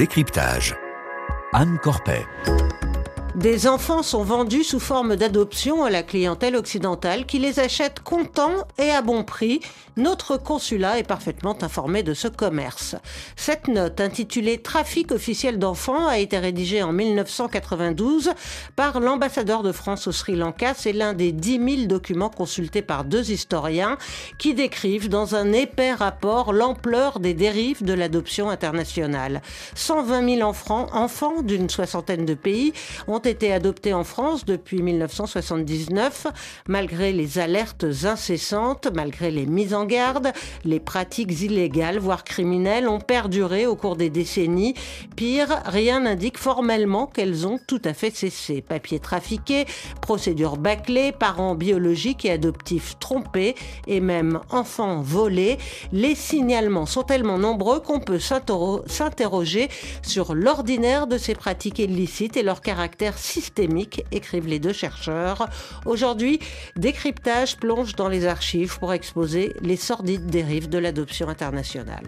Décryptage. Anne Corpet. Des enfants sont vendus sous forme d'adoption à la clientèle occidentale qui les achète contents et à bon prix. Notre consulat est parfaitement informé de ce commerce. Cette note intitulée Trafic officiel d'enfants a été rédigée en 1992 par l'ambassadeur de France au Sri Lanka. C'est l'un des 10 000 documents consultés par deux historiens qui décrivent dans un épais rapport l'ampleur des dérives de l'adoption internationale. 120 000 enfants, enfants d'une soixantaine de pays ont été adoptés en France depuis 1979, malgré les alertes incessantes, malgré les mises en garde, les pratiques illégales, voire criminelles, ont perduré au cours des décennies. Pire, rien n'indique formellement qu'elles ont tout à fait cessé. Papiers trafiqués, procédures bâclées, parents biologiques et adoptifs trompés, et même enfants volés, les signalements sont tellement nombreux qu'on peut s'interroger sur l'ordinaire de ces pratiques illicites et leur caractère systémique, écrivent les deux chercheurs. Aujourd'hui, Décryptage plonge dans les archives pour exposer les sordides dérives de l'adoption internationale.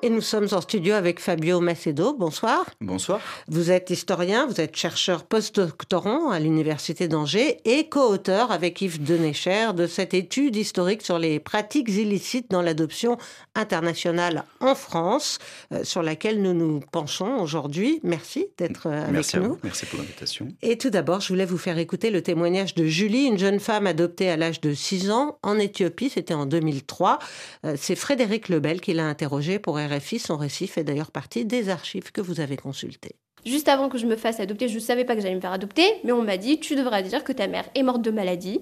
Et nous sommes en studio avec Fabio Macedo. Bonsoir. Bonsoir. Vous êtes historien, vous êtes chercheur post-doctorant à l'Université d'Angers et co-auteur avec Yves Denecher de cette étude historique sur les pratiques illicites dans l'adoption internationale en France, euh, sur laquelle nous nous penchons aujourd'hui. Merci d'être euh, avec Merci nous. Merci pour l'invitation. Et tout d'abord, je voulais vous faire écouter le témoignage de Julie, une jeune femme adoptée à l'âge de 6 ans en Éthiopie. C'était en 2003. Euh, C'est Frédéric Lebel qui l'a interrogée pour Son récit fait d'ailleurs partie des archives que vous avez consultées. Juste avant que je me fasse adopter, je ne savais pas que j'allais me faire adopter, mais on m'a dit tu devras dire que ta mère est morte de maladie.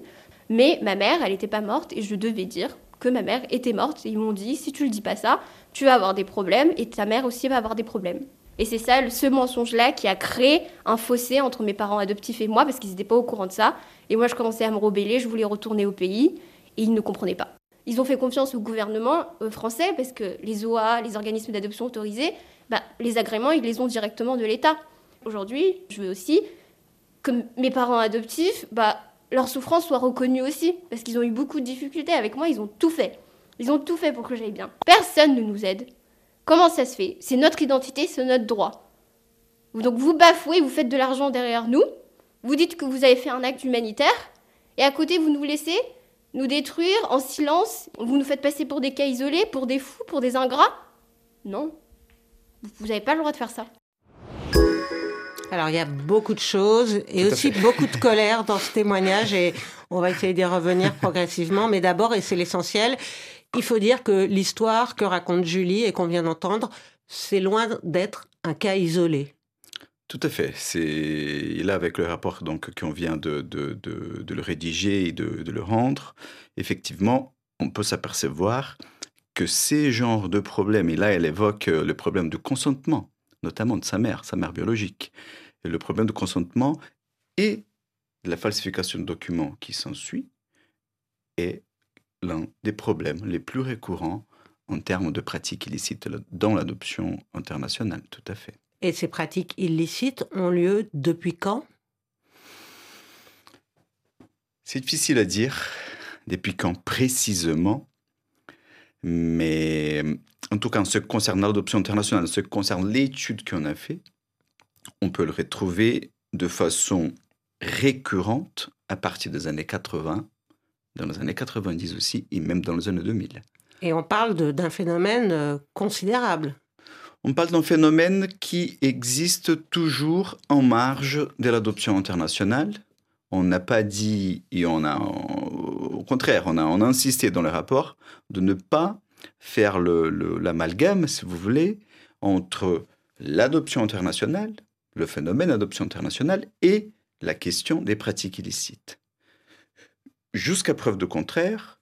Mais ma mère, elle n'était pas morte et je devais dire que ma mère était morte. Et ils m'ont dit si tu le dis pas ça, tu vas avoir des problèmes et ta mère aussi va avoir des problèmes. Et c'est ça, ce mensonge-là qui a créé un fossé entre mes parents adoptifs et moi parce qu'ils n'étaient pas au courant de ça. Et moi, je commençais à me rebeller, je voulais retourner au pays et ils ne comprenaient pas. Ils ont fait confiance au gouvernement euh, français parce que les OA, les organismes d'adoption autorisés, bah, les agréments, ils les ont directement de l'État. Aujourd'hui, je veux aussi que mes parents adoptifs, bah, leur souffrance soit reconnue aussi, parce qu'ils ont eu beaucoup de difficultés avec moi, ils ont tout fait. Ils ont tout fait pour que j'aille bien. Personne ne nous aide. Comment ça se fait? C'est notre identité, c'est notre droit. Donc vous bafouez, vous faites de l'argent derrière nous, vous dites que vous avez fait un acte humanitaire, et à côté vous nous laissez nous détruire en silence, vous nous faites passer pour des cas isolés, pour des fous, pour des ingrats? Non. Vous n'avez pas le droit de faire ça. Alors il y a beaucoup de choses et aussi fait. beaucoup de colère dans ce témoignage et on va essayer d'y revenir progressivement. Mais d'abord, et c'est l'essentiel, il faut dire que l'histoire que raconte Julie et qu'on vient d'entendre, c'est loin d'être un cas isolé. Tout à fait. C'est là avec le rapport donc qu'on vient de, le rédiger et de, le rendre. Effectivement, on peut s'apercevoir que ces genres de problèmes, et là elle évoque euh, le problème du consentement, notamment de sa mère, sa mère biologique, et le problème de consentement et la falsification de documents qui s'ensuit est l'un des problèmes les plus récurrents en termes de pratiques illicites dans l'adoption internationale. Tout à fait. Et ces pratiques illicites ont lieu depuis quand? C'est difficile à dire depuis quand précisément, mais en tout cas en ce qui concerne l'adoption internationale, en ce qui concerne l'étude qu'on a fait, on peut le retrouver de façon récurrente à partir des années 80, dans les années 90 aussi, et même dans les années 2000. Et on parle d'un phénomène euh, considérable. On parle d'un phénomène qui existe toujours en marge de l'adoption internationale. On n'a pas dit, et on a, au contraire, on a, insisté dans le rapport de ne pas faire l'amalgame, si vous voulez, entre l'adoption internationale, le phénomène d'adoption internationale et la question des pratiques illicites. Jusqu'à preuve de contraire,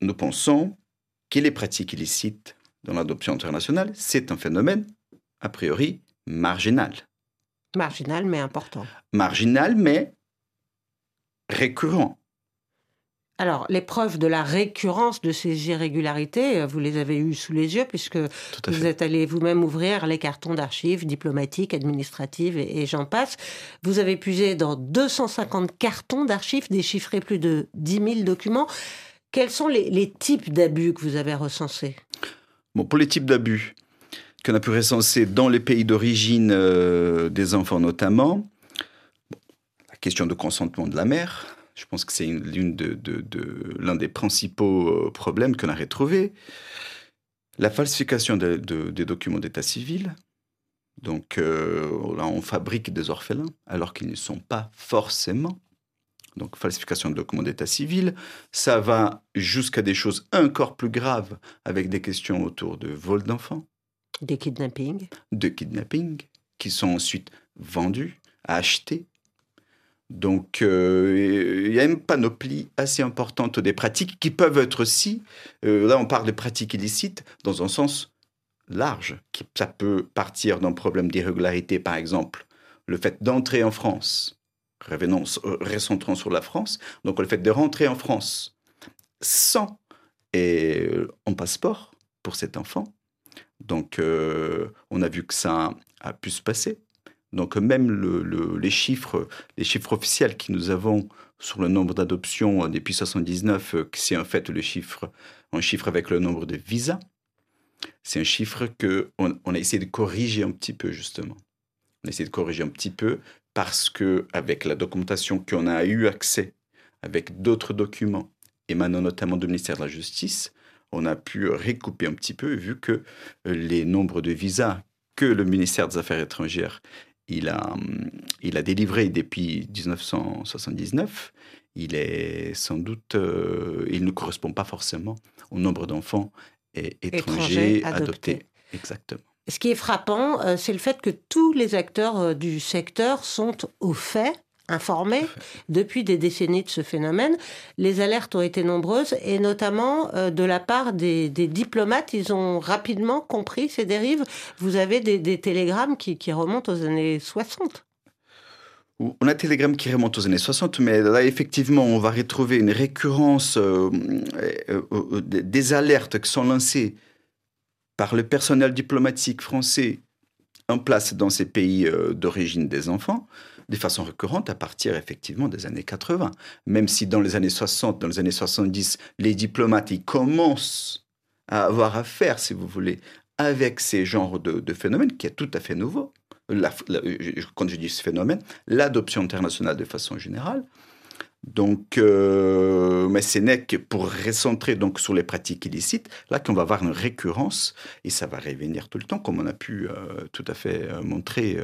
nous pensons que les pratiques illicites dans l'adoption internationale, c'est un phénomène a priori marginal. Marginal mais important. Marginal, mais récurrent. Alors, les preuves de la récurrence de ces irrégularités, euh, vous les avez eues sous les yeux puisque vous fait. êtes allé vous-même ouvrir les cartons d'archives diplomatiques, administratives et, et j'en passe. Vous avez puisé dans 250 cartons d'archives, déchiffré plus de 10 000 documents. Quels sont les, les types d'abus que vous avez recensés? Bon, pour les types d'abus qu'on a pu recenser dans les pays d'origine euh, des enfants notamment, la question de consentement de la mère, je pense que c'est l'un des principaux euh, problèmes qu'on a retrouvé. La falsification des documents d'état civil. Donc euh, là, on fabrique des orphelins alors qu'ils ne sont pas forcément. Donc falsification de documents d'état civil. Ça va jusqu'à des choses encore plus graves avec des questions autour de vol d'enfants. Des kidnappings. De kidnapping qui sont ensuite vendus, achetés donc, euh, il y a une panoplie assez importante des pratiques qui peuvent être aussi, euh, là on parle de pratiques illicites dans un sens large. Ça peut partir d'un problème d'irrégularité, par exemple, le fait d'entrer en France, revenons, euh, recentrons sur la France, donc le fait de rentrer en France sans et en passeport pour cet enfant. Donc, on a vu que ça a pu se passer. Donc même les, chiffres, les chiffres officiels que nous avons sur le nombre d'adoptions depuis 79, euh, c'est en fait le chiffre, un chiffre avec le nombre de visas. C'est un chiffre que on, a essayé de corriger un petit peu justement. On a essayé de corriger un petit peu parce que avec la documentation qu'on a eu accès, avec d'autres documents émanant notamment du ministère de la Justice, on a pu recouper un petit peu vu que euh, les nombres de visas que le ministère des Affaires étrangères il a, il a délivré depuis 1979, il est sans doute, euh, il ne correspond pas forcément au nombre d'enfants étrangers, adoptés. Exactement. Ce qui est frappant, euh, c'est le fait que tous les acteurs euh, du secteur sont au fait informés depuis des décennies de ce phénomène. Les alertes ont été nombreuses et notamment euh, de la part des, diplomates. Ils ont rapidement compris ces dérives. Vous avez des, télégrammes qui, remontent aux années 60. On a des télégrammes qui remontent aux années 60, mais là, effectivement, on va retrouver une récurrence euh, euh, des alertes qui sont lancées par le personnel diplomatique français en place dans ces pays d'origine des enfants de façon récurrente à partir effectivement des années 80. Même si dans les années 60, dans les années 70, les diplomates commencent à avoir affaire, si vous voulez, avec ces genres de, phénomènes qui est tout à fait nouveau. quand je dis ce phénomène, l'adoption internationale de façon générale, donc, euh, mais ce n'est pour recentrer donc sur les pratiques illicites, là qu'on va avoir une récurrence et ça va revenir tout le temps, comme on a pu euh, tout à fait euh, montrer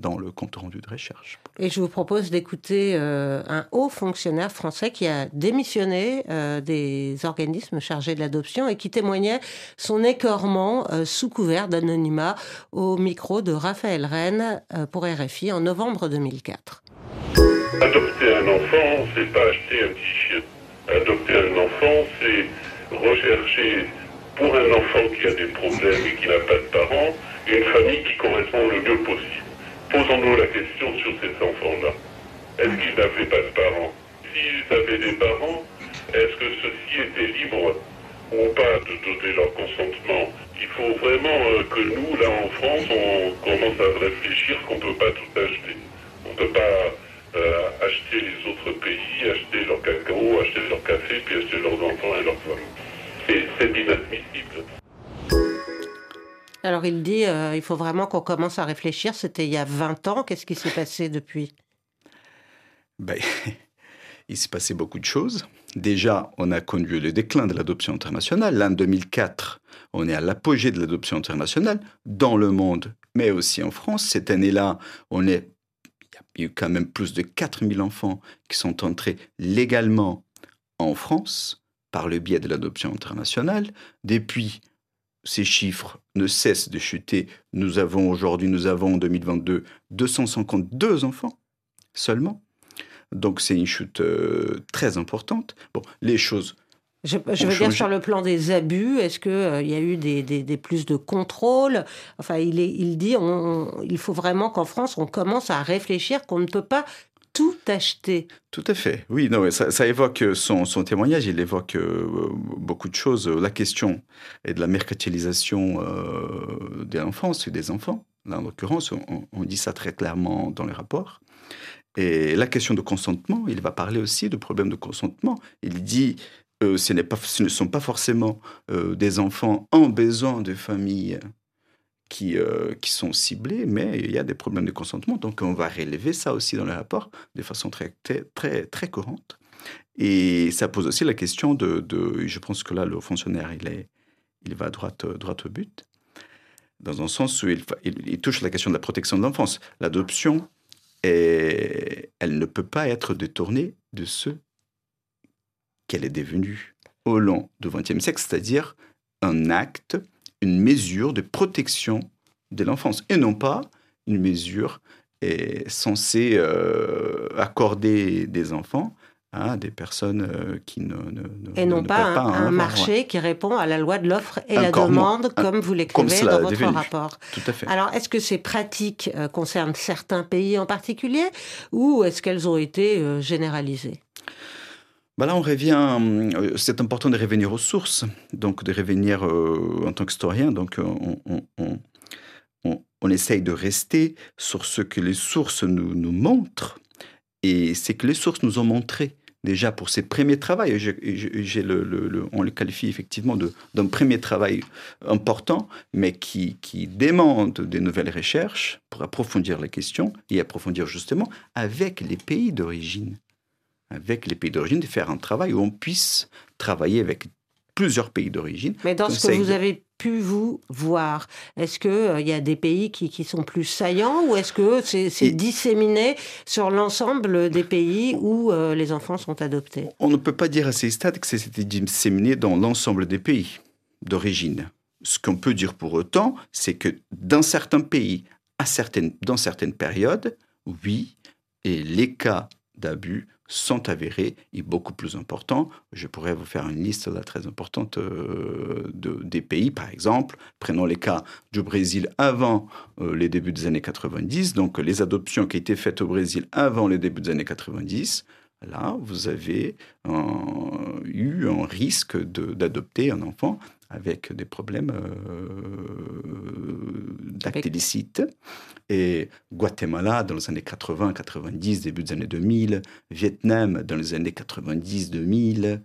dans le compte rendu de recherche. Et je vous propose d'écouter un haut fonctionnaire français qui a démissionné des organismes chargés de l'adoption et qui témoignait son écœurement sous couvert d'anonymat au micro de Raphaël Rennes pour RFI en novembre 2004. Adopter un enfant, c'est pas acheter un petit chien. Adopter un enfant, c'est rechercher pour un enfant qui a des problèmes et qui n'a pas de parents, une famille qui correspond le mieux possible. Posons-nous la question sur ces enfants-là. Est-ce qu'ils n'avaient pas de parents? S'ils avaient des parents, est-ce que ceux-ci étaient libres ou pas de donner leur consentement? Il faut vraiment euh, que nous, là en France, on commence à réfléchir qu'on ne peut pas tout acheter. On peut pas euh, acheter les autres pays, acheter leur cacao, acheter leur café, puis acheter leurs enfants et leurs femmes. C'est inadmissible. Alors il dit, euh, il faut vraiment qu'on commence à réfléchir. C'était il y a 20 ans. Qu'est-ce qui s'est passé depuis? Ben, Il s'est passé beaucoup de choses. Déjà, on a conduit le déclin de l'adoption internationale. L'an 2004, on est à l'apogée de l'adoption internationale dans le monde, mais aussi en France. Cette année-là, on est il y a eu quand même plus de 4000 enfants qui sont entrés légalement en France par le biais de l'adoption internationale. Depuis, ces chiffres ne cessent de chuter. Nous avons aujourd'hui, nous avons en 2022 252 enfants seulement. Donc c'est une chute euh, très importante. Bon, les choses je, veux dire sur le plan des abus, est-ce qu'il euh, y a eu des, plus de contrôle Enfin, il, est, il dit il faut vraiment qu'en France, on commence à réfléchir qu'on ne peut pas tout acheter. Tout à fait. Oui, non, ça, ça évoque son, son, témoignage, il évoque euh, beaucoup de choses. La question est de la mercantilisation euh, de l'enfance et des enfants. Là, en l'occurrence, on, on, dit ça très clairement dans les rapports. Et la question de consentement, il va parler aussi de problème de consentement. Il dit euh, ce, ne sont pas forcément euh, des enfants en besoin de familles qui, euh, qui sont ciblés, mais il y a des problèmes de consentement. Donc on va relever ça aussi dans le rapport de façon très, très, très, courante. Et ça pose aussi la question de, de, je pense que là, le fonctionnaire, il, est, il va droit, droit au but, dans un sens où il, il, touche la question de la protection de l'enfance. L'adoption, elle ne peut pas être détournée de ce qu'elle est devenue au long du XXe siècle, c'est-à-dire un acte, une mesure de protection de l'enfance, et non pas une mesure censée euh, accorder des enfants à des personnes euh, qui ne, ne, Et non pas, un, marché qui répond à la loi de l'offre et la demande, comme vous l'écrivez dans votre rapport. Tout à fait. Alors, est-ce que ces pratiques euh, concernent certains pays en particulier ou est-ce qu'elles ont été généralisées? Bah là, on revient. Euh, c'est important de revenir aux sources, donc de revenir euh, en tant qu'historien. Donc, on, on, on, on, essaye de rester sur ce que les sources nous, nous montrent. Et c'est que les sources nous ont montré déjà pour ces premiers travaux. Le, le, on le qualifie effectivement d'un premier travail important, mais qui, qui demande des nouvelles recherches pour approfondir la question et approfondir justement avec les pays d'origine avec les pays d'origine, de faire un travail où on puisse travailler avec plusieurs pays d'origine. Mais dans ce que vous avez pu vous voir, est-ce qu'il euh, y a des pays qui, qui, sont plus saillants ou est-ce que c'est disséminé sur l'ensemble des pays où euh, les enfants sont adoptés? On ne peut pas dire à ces stades que c'était disséminé dans l'ensemble des pays d'origine. Ce qu'on peut dire pour autant, c'est que dans certains pays, à certaines, dans certaines périodes, oui, et les cas d'abus sont avérés et beaucoup plus importants. Je pourrais vous faire une liste là très importante euh, de, des pays, par exemple. Prenons les cas du Brésil avant euh, les débuts des années 90, donc les adoptions qui étaient faites au Brésil avant les débuts des années 90. Là, vous avez eu un risque d'adopter un enfant avec des problèmes euh, d'actes illicites. Et Guatemala dans les années 80, 90, début des années 2000, Vietnam dans les années 90, 2000,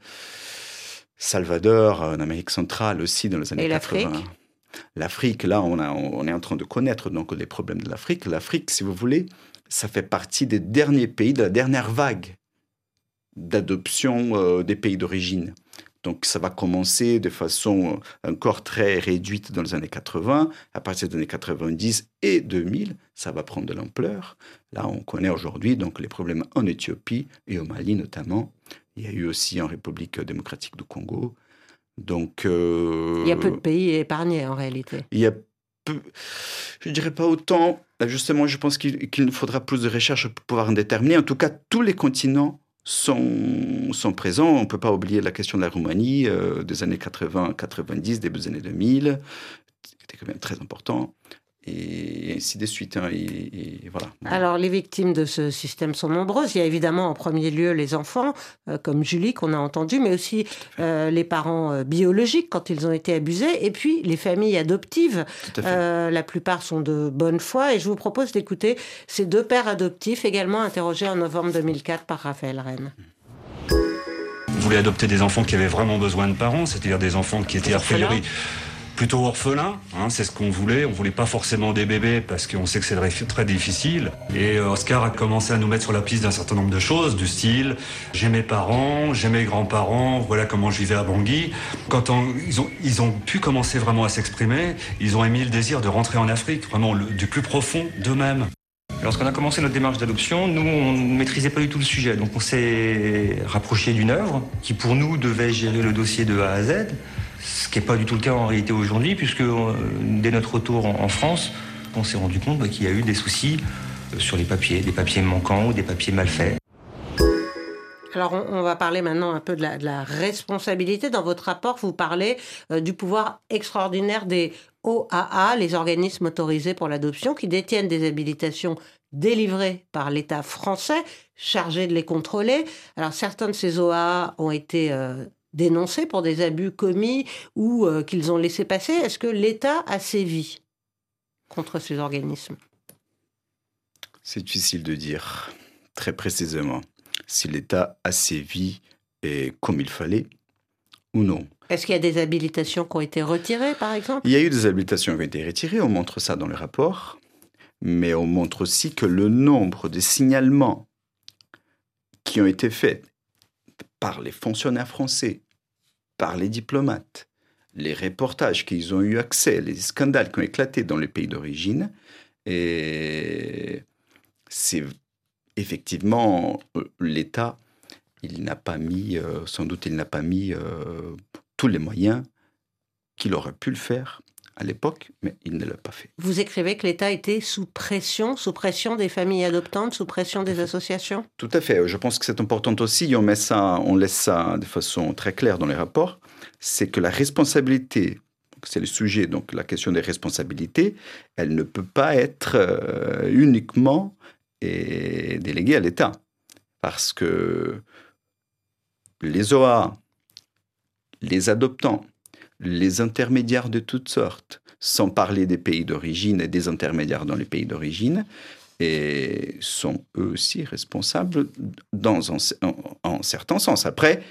Salvador en Amérique centrale aussi dans les années Et 80. L'Afrique, là, on, a, on, est en train de connaître donc les problèmes de l'Afrique. L'Afrique, si vous voulez, ça fait partie des derniers pays, de la dernière vague d'adoption euh, des pays d'origine. Donc ça va commencer de façon euh, encore très réduite dans les années 80. À partir des années 90 et 2000, ça va prendre de l'ampleur. Là, on connaît aujourd'hui donc les problèmes en Éthiopie et au Mali notamment. Il y a eu aussi en République démocratique du Congo. Donc euh, il y a peu de pays épargnés en réalité. Il y a peu, je dirais pas autant. Justement, je pense qu'il nous faudra plus de recherches pour pouvoir en déterminer. En tout cas, tous les continents sont, sont présents. On ne peut pas oublier la question de la Roumanie euh, des années 80, 90, début des années 2000, qui était quand même très important et ainsi de suite. Hein, et, voilà. Alors, les victimes de ce système sont nombreuses. Il y a évidemment en premier lieu les enfants, euh, comme Julie qu'on a entendu, mais aussi euh, les parents euh, biologiques quand ils ont été abusés, et puis les familles adoptives. la plupart sont de bonne foi, et je vous propose d'écouter ces deux pères adoptifs, également interrogés en novembre 2004 par Raphaël Rennes. Vous voulez adopter des enfants qui avaient vraiment besoin de parents, c'est-à-dire des enfants qui étaient a priori plutôt orphelin, hein, c'est ce qu'on voulait. On voulait pas forcément des bébés parce qu'on sait que c'est très difficile. Et euh, Oscar a commencé à nous mettre sur la piste d'un certain nombre de choses, du style j'ai mes parents, j'ai mes grands-parents, voilà comment je vivais à Bangui. Quand ils, ont, ils ont pu commencer vraiment à s'exprimer, ils ont émis le désir de rentrer en Afrique, vraiment du plus profond d'eux-mêmes. Lorsqu'on a commencé notre démarche d'adoption, nous, on ne maîtrisait pas du tout le sujet. Donc on s'est rapproché d'une œuvre qui, pour nous, devait gérer le dossier de A à Z ce qui n'est pas du tout le cas en réalité aujourd'hui, puisque euh, dès notre retour en, France, on s'est rendu compte bah, qu'il y a eu des soucis euh, sur les papiers, des papiers manquants ou des papiers mal faits. Alors, on, va parler maintenant un peu de la, responsabilité. Dans votre rapport, vous parlez euh, du pouvoir extraordinaire des OAA, les organismes autorisés pour l'adoption, qui détiennent des habilitations délivrées par l'État français, chargés de les contrôler. Alors, certains de ces OAA ont été dénoncés pour des abus commis ou euh, qu'ils ont laissé passer. Est-ce que l'État a sévi contre ces organismes? C'est difficile de dire très précisément si l'État a sévi et comme il fallait. ou non. Est-ce qu'il y a des habilitations qui ont été retirées, par exemple? Il y a eu des habilitations qui ont été retirées, on montre ça dans le rapport, mais on montre aussi que le nombre de signalements qui ont été faits par les fonctionnaires français, par les diplomates, les reportages qu'ils ont eu accès, les scandales qui ont éclaté dans les pays d'origine, et c'est effectivement euh, l'État, il n'a pas mis, euh, sans doute, il n'a pas mis euh, tous les moyens qu'il aurait pu le faire à l'époque, mais il ne l'a pas fait. Vous écrivez que l'État était sous pression, sous pression des familles adoptantes, sous pression des associations? Tout à fait. Je pense que c'est important aussi, on, met ça, on laisse ça de façon très claire dans les rapports, c'est que la responsabilité, c'est le sujet, donc la question des responsabilités, elle ne peut pas être euh, uniquement et déléguée à l'État. Parce que les OA, les adoptants, les intermédiaires de toutes sortes, sans parler des pays d'origine et des intermédiaires dans les pays d'origine, et sont eux aussi responsables dans un, en, en certain sens. Après,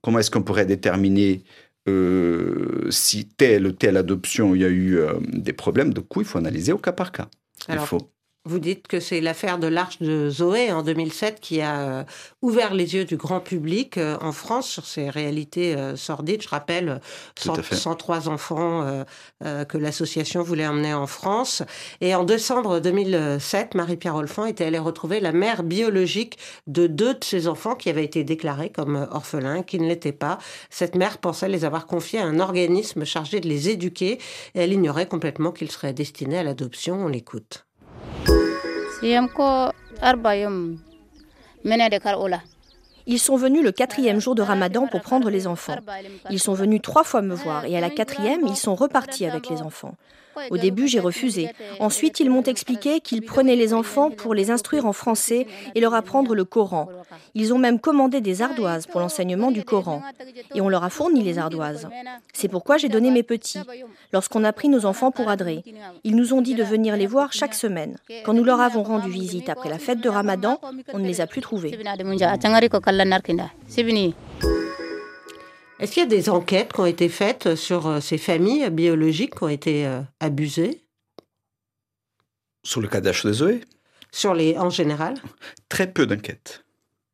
comment est-ce qu'on pourrait déterminer euh, si telle ou telle adoption il y a eu euh, des problèmes? Du coup, il faut analyser au cas par cas. Alors, il faut Vous dites que c'est l'affaire de l'Arche de Zoé en 2007 qui a euh, ouvert les yeux du grand public euh, en France sur ces réalités euh, sordides. Je rappelle Tout à fait. 103 enfants que l'association voulait emmener en France. Et en décembre 2007, Marie-Pierre Olfan était allée retrouver la mère biologique de deux de ses enfants qui avaient été déclarés comme orphelins, qui ne l'étaient pas. Cette mère pensait les avoir confiés à un organisme chargé de les éduquer et elle ignorait complètement qu'ils seraient destinés à l'adoption. On l'écoute. Ils sont venus le quatrième jour de Ramadan pour prendre les enfants. Ils sont venus trois fois me voir et à la quatrième, ils sont repartis avec les enfants. Au début, j'ai refusé. Ensuite, ils m'ont expliqué qu'ils prenaient les enfants pour les instruire en français et leur apprendre le Coran. Ils ont même commandé des ardoises pour l'enseignement du Coran. Et on leur a fourni les ardoises. C'est pourquoi j'ai donné mes petits. Lorsqu'on a pris nos enfants pour Adré, ils nous ont dit de venir les voir chaque semaine. Quand nous leur avons rendu visite après la fête de Ramadan, on ne les a plus trouvés. Est-ce qu'il y a des enquêtes qui ont été faites sur euh, ces familles biologiques qui ont été euh, abusées? Sur le cas d'H de Zoé, sur les, en général? Très peu d'enquêtes.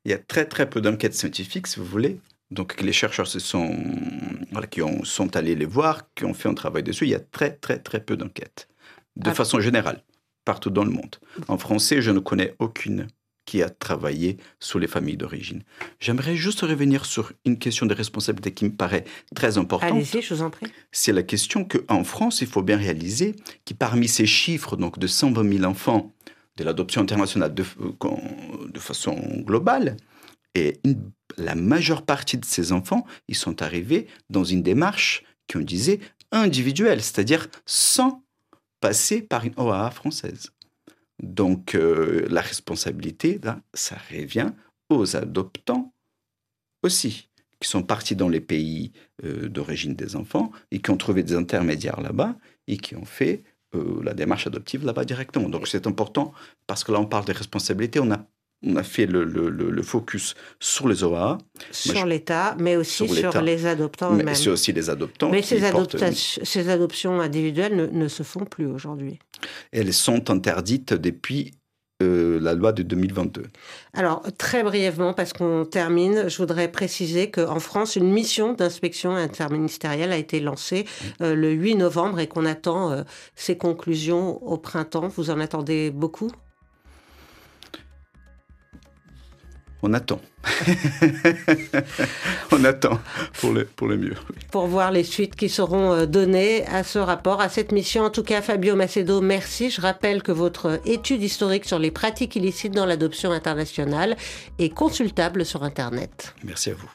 Il y a très très peu d'enquêtes scientifiques, si vous voulez. Donc les chercheurs se sont, voilà, qui ont, sont allés les voir, qui ont fait un travail dessus. Il y a très très très peu d'enquêtes, de Ah. façon générale, partout dans le monde. En français, je ne connais aucune qui a travaillé sur les familles d'origine. J'aimerais juste revenir sur une question de responsabilité qui me paraît très importante Allez-y, je vous en prie. c'est la question qu'en France, il faut bien réaliser que parmi ces chiffres donc de 120 000 enfants de l'adoption internationale de, euh, de façon globale, et une- la majeure partie de ces enfants, ils sont arrivés dans une démarche qu'on disait individuelle, c'est-à-dire sans passer par une OAA française. Donc euh, la responsabilité, là, ça revient aux adoptants aussi, qui sont partis dans les pays euh, d'origine des enfants et qui ont trouvé des intermédiaires là-bas et qui ont fait euh, la démarche adoptive là-bas directement. Donc c'est important parce que là on parle des responsabilités, on a, on a fait le, le- le- le focus sur les OAA, Sur je- l'État, mais aussi sur les adoptants mais eux-mêmes. c'est aussi les adoptants. Mais ces, portent- adopta- ces adoptions individuelles ne, ne se font plus aujourd'hui. Elles sont interdites depuis euh, la loi de 2022. Alors, très brièvement, parce qu'on termine, je voudrais préciser qu'en France, une mission d'inspection interministérielle a été lancée euh, le 8 novembre et qu'on attend euh, ses conclusions au printemps. Vous en attendez beaucoup? On attend. on attend pour le, pour le mieux. pour voir les suites qui seront euh, données à ce rapport, à cette mission. En tout cas, Fabio Macedo, merci. Je rappelle que votre étude historique sur les pratiques illicites dans l'adoption internationale est consultable sur Internet. Merci à vous.